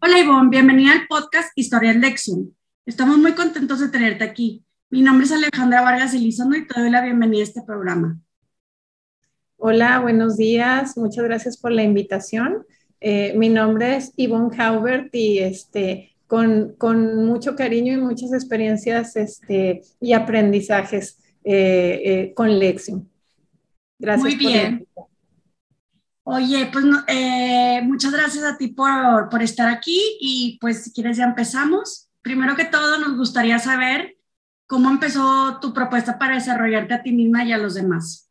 Hola Ivonne, bienvenida al podcast Historia Lexium. Estamos muy contentos de tenerte aquí. Mi nombre es Alejandra Vargas Elizondo y te doy la bienvenida a este programa. Hola, buenos días. Muchas gracias por la invitación. Eh, mi nombre es Ivonne Haubert y este, con, con, mucho cariño y muchas experiencias este, y aprendizajes eh, eh, con Lexium. Gracias. Muy bien. Oye, pues eh, muchas gracias a ti por, por, estar aquí y pues si quieres ya empezamos. Primero que todo, nos gustaría saber cómo empezó tu propuesta para desarrollarte a ti misma y a los demás.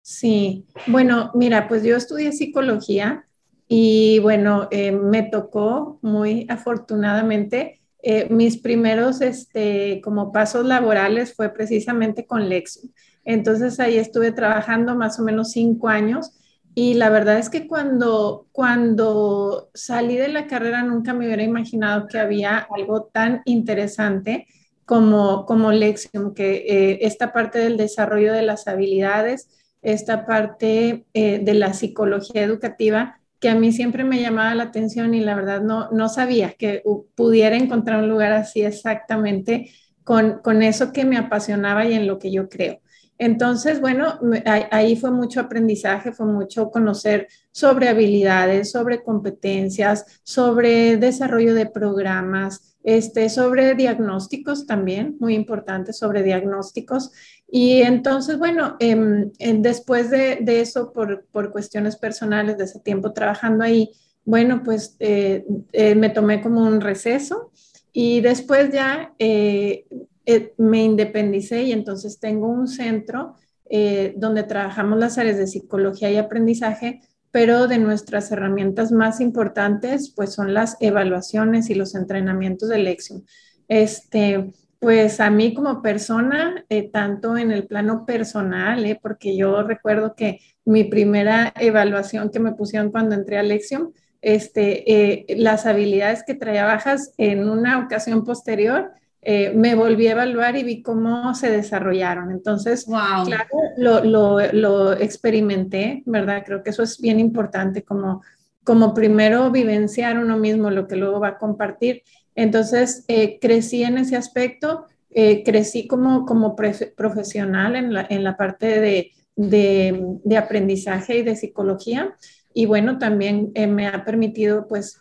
Sí, bueno, mira, pues yo estudié psicología y bueno, eh, me tocó muy afortunadamente. Eh, mis primeros este, como pasos laborales fue precisamente con Lexi. Entonces ahí estuve trabajando más o menos cinco años y la verdad es que cuando, cuando salí de la carrera nunca me hubiera imaginado que había algo tan interesante como, como Lexium, que eh, esta parte del desarrollo de las habilidades, esta parte eh, de la psicología educativa, que a mí siempre me llamaba la atención y la verdad no, no sabía que pudiera encontrar un lugar así exactamente con, con eso que me apasionaba y en lo que yo creo. Entonces, bueno, ahí fue mucho aprendizaje, fue mucho conocer sobre habilidades, sobre competencias, sobre desarrollo de programas, este, sobre diagnósticos también, muy importante, sobre diagnósticos. Y entonces, bueno, em, después de, eso, por, cuestiones personales de ese tiempo trabajando ahí, bueno, pues eh, eh, me tomé como un receso y después ya eh, eh, me independicé y entonces tengo un centro eh, donde trabajamos las áreas de psicología y aprendizaje, pero de nuestras herramientas más importantes, pues son las evaluaciones y los entrenamientos de lección. Este, pues a mí como persona, eh, tanto en el plano personal, porque yo recuerdo que mi primera evaluación que me pusieron cuando entré a lección, este, las habilidades que traía bajas en una ocasión posterior, eh, me volví a evaluar y vi cómo se desarrollaron. Entonces, claro, lo, experimenté, ¿verdad? Creo que eso es bien importante, como, como primero vivenciar uno mismo lo que luego va a compartir. Entonces, eh, crecí en ese aspecto, eh, crecí como, como profesional en la, en la parte de, de, de, aprendizaje y de psicología. Y bueno, también me ha permitido, pues,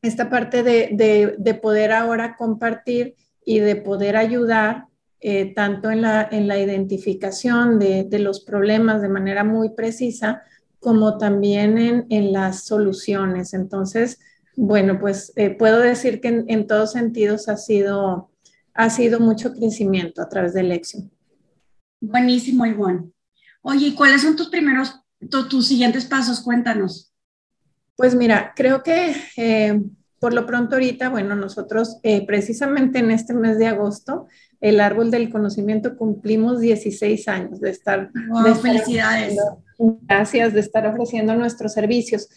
esta parte de, de, de poder ahora compartir y de poder ayudar eh, tanto en la, en la identificación de, de, los problemas de manera muy precisa, como también en, en las soluciones. Entonces, bueno, pues eh, puedo decir que en, en, todos sentidos ha sido, ha sido mucho crecimiento a través del éxito. Buenísimo, Ivonne. Oye, ¿cuáles son tus primeros, tus siguientes pasos? Cuéntanos. Pues mira, creo que eh, por lo pronto ahorita, bueno, nosotros eh, precisamente en este mes de agosto, el árbol del conocimiento cumplimos 16 años de estar. de felicidades. Gracias de estar ofreciendo nuestros servicios.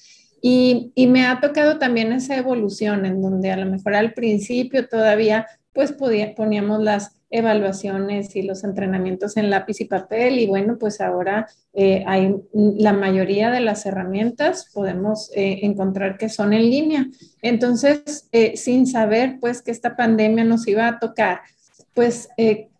Y, y, me ha tocado también esa evolución en donde a lo mejor al principio todavía pues podía, poníamos las evaluaciones y los entrenamientos en lápiz y papel y bueno, pues ahora eh, hay la mayoría de las herramientas podemos eh, encontrar que son en línea. Entonces, eh, sin saber pues que esta pandemia nos iba a tocar, pues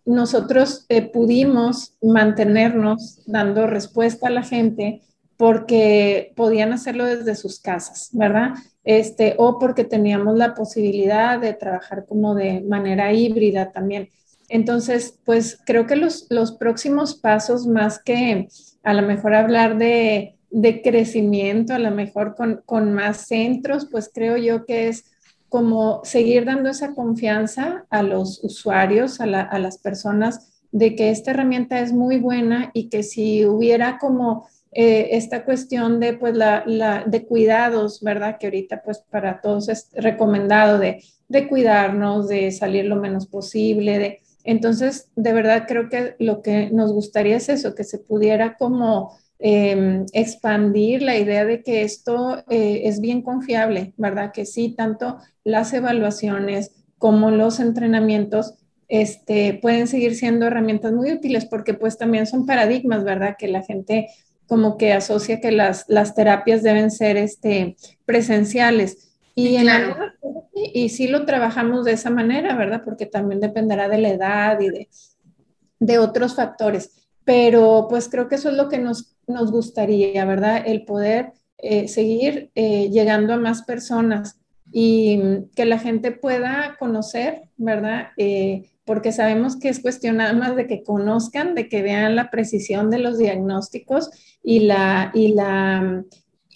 nosotros pudimos mantenernos dando respuesta a la gente porque podían hacerlo desde sus casas, ¿verdad? Este, o porque teníamos la posibilidad de trabajar como de manera híbrida también. Entonces, pues creo que los, próximos pasos, más que a lo mejor hablar de, crecimiento, a lo mejor con, más centros, pues creo yo que es como seguir dando esa confianza a los usuarios, a, las personas, de que esta herramienta es muy buena y que si hubiera como eh, esta cuestión de, pues, la, de cuidados, ¿verdad? Que ahorita, pues, para todos es recomendado de, de cuidarnos, de salir lo menos posible, de entonces, de verdad creo que lo que nos gustaría es eso, que se pudiera como em, expandir la idea de que esto eh, es bien confiable, ¿verdad? Que sí, tanto las evaluaciones como los entrenamientos este, pueden seguir siendo herramientas muy útiles porque pues también son paradigmas, ¿verdad? Que la gente como que asocia que las, las terapias deben ser este, presenciales Y, y sí lo trabajamos de esa manera, ¿verdad? Porque también dependerá de la edad y de, de otros factores. Pero pues creo que eso es lo que nos, nos gustaría, ¿verdad? El poder eh, seguir eh, llegando a más personas y que la gente pueda conocer, ¿verdad? Eh, porque sabemos que es cuestión nada más de que conozcan, de que vean la precisión de los diagnósticos y, la, y la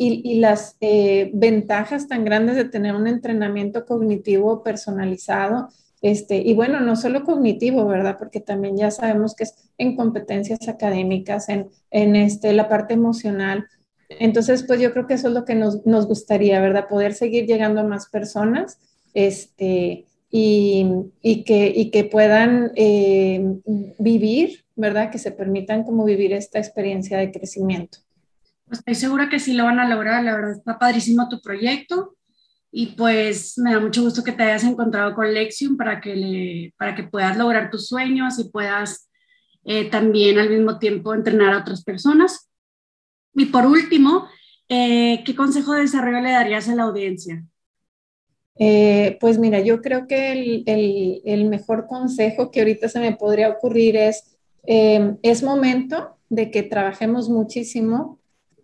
y, las eh, ventajas tan grandes de tener un entrenamiento cognitivo personalizado. Este, y bueno, no solo cognitivo, ¿verdad? Porque también ya sabemos que es en competencias académicas, en, en este, la parte emocional. Entonces, pues yo creo que eso es lo que nos, nos gustaría, ¿verdad? Poder seguir llegando a más personas este, y, y, que, y que puedan eh, vivir, ¿verdad? Que se permitan como vivir esta experiencia de crecimiento. Estoy segura que sí lo van a lograr, la verdad está padrísimo tu proyecto y pues me da mucho gusto que te hayas encontrado con Lexium para que, le, para que puedas lograr tus sueños y puedas eh, también al mismo tiempo entrenar a otras personas. Y por último, eh, ¿qué consejo de desarrollo le darías a la audiencia? Eh, pues mira, yo creo que el, el, el, mejor consejo que ahorita se me podría ocurrir es, es momento de que trabajemos muchísimo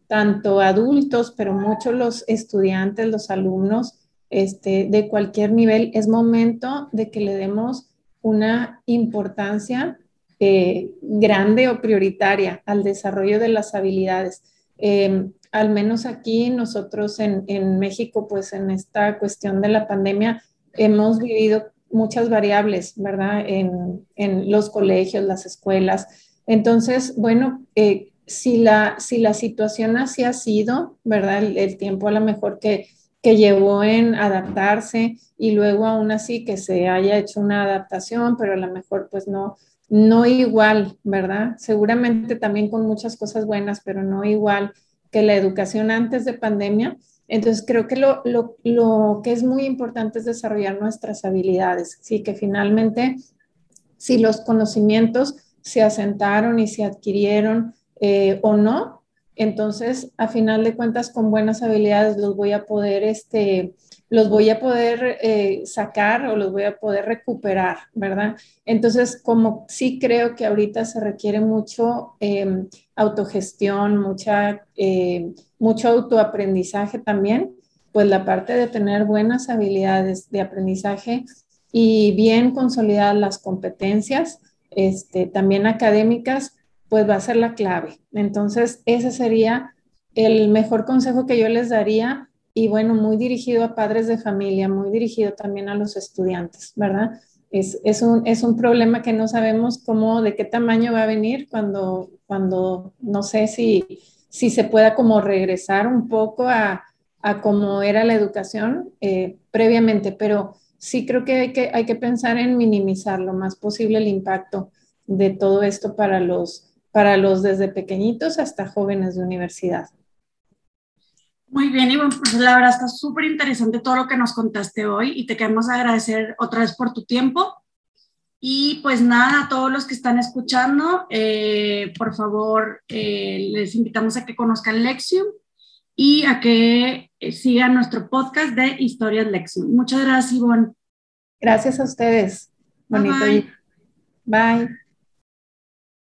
tanto adultos, pero muchos los estudiantes, los alumnos este, de cualquier nivel, es momento de que le demos una importancia eh, grande o prioritaria al desarrollo de las habilidades. Em, al menos aquí nosotros en, en, México, pues en esta cuestión de la pandemia, hemos vivido muchas variables, ¿verdad? En, en los colegios, las escuelas. Entonces, bueno, eh, si la, si la situación así ha sido, ¿verdad? El, tiempo a lo mejor que, que llevó en adaptarse y luego aún así que se haya hecho una adaptación, pero a lo mejor pues no, no igual, ¿verdad? Seguramente también con muchas cosas buenas, pero no igual que la educación antes de pandemia. Entonces creo que lo, lo, lo que es muy importante es desarrollar nuestras habilidades, sí, que finalmente si los conocimientos se asentaron y se adquirieron eh, o no. Entonces, a final de cuentas, con buenas habilidades los voy a poder, este, los voy a poder eh, sacar o los voy a poder recuperar, ¿verdad? Entonces, como sí creo que ahorita se requiere mucho em, autogestión, mucha, eh, mucho autoaprendizaje también, pues la parte de tener buenas habilidades de aprendizaje y bien consolidadas las competencias, este, también académicas, pues va a ser la clave. Entonces, ese sería el mejor consejo que yo les daría y bueno, muy dirigido a padres de familia, muy dirigido también a los estudiantes, ¿verdad? Es, es, un, es un problema que no sabemos cómo, de qué tamaño va a venir cuando, cuando no sé si, si se pueda como regresar un poco a, a cómo era la educación eh, previamente, pero sí creo que hay, que hay que pensar en minimizar lo más posible el impacto de todo esto para los, para los desde pequeñitos hasta jóvenes de universidad. Muy bien, Ivonne, pues la verdad está súper interesante todo lo que nos contaste hoy y te queremos agradecer otra vez por tu tiempo. Y pues nada, a todos los que están escuchando, eh, por favor, eh, les invitamos a que conozcan Lexium y a que eh, sigan nuestro podcast de Historias Lexium. Muchas gracias, Ivonne. Gracias a ustedes. Bonito. bye. bye.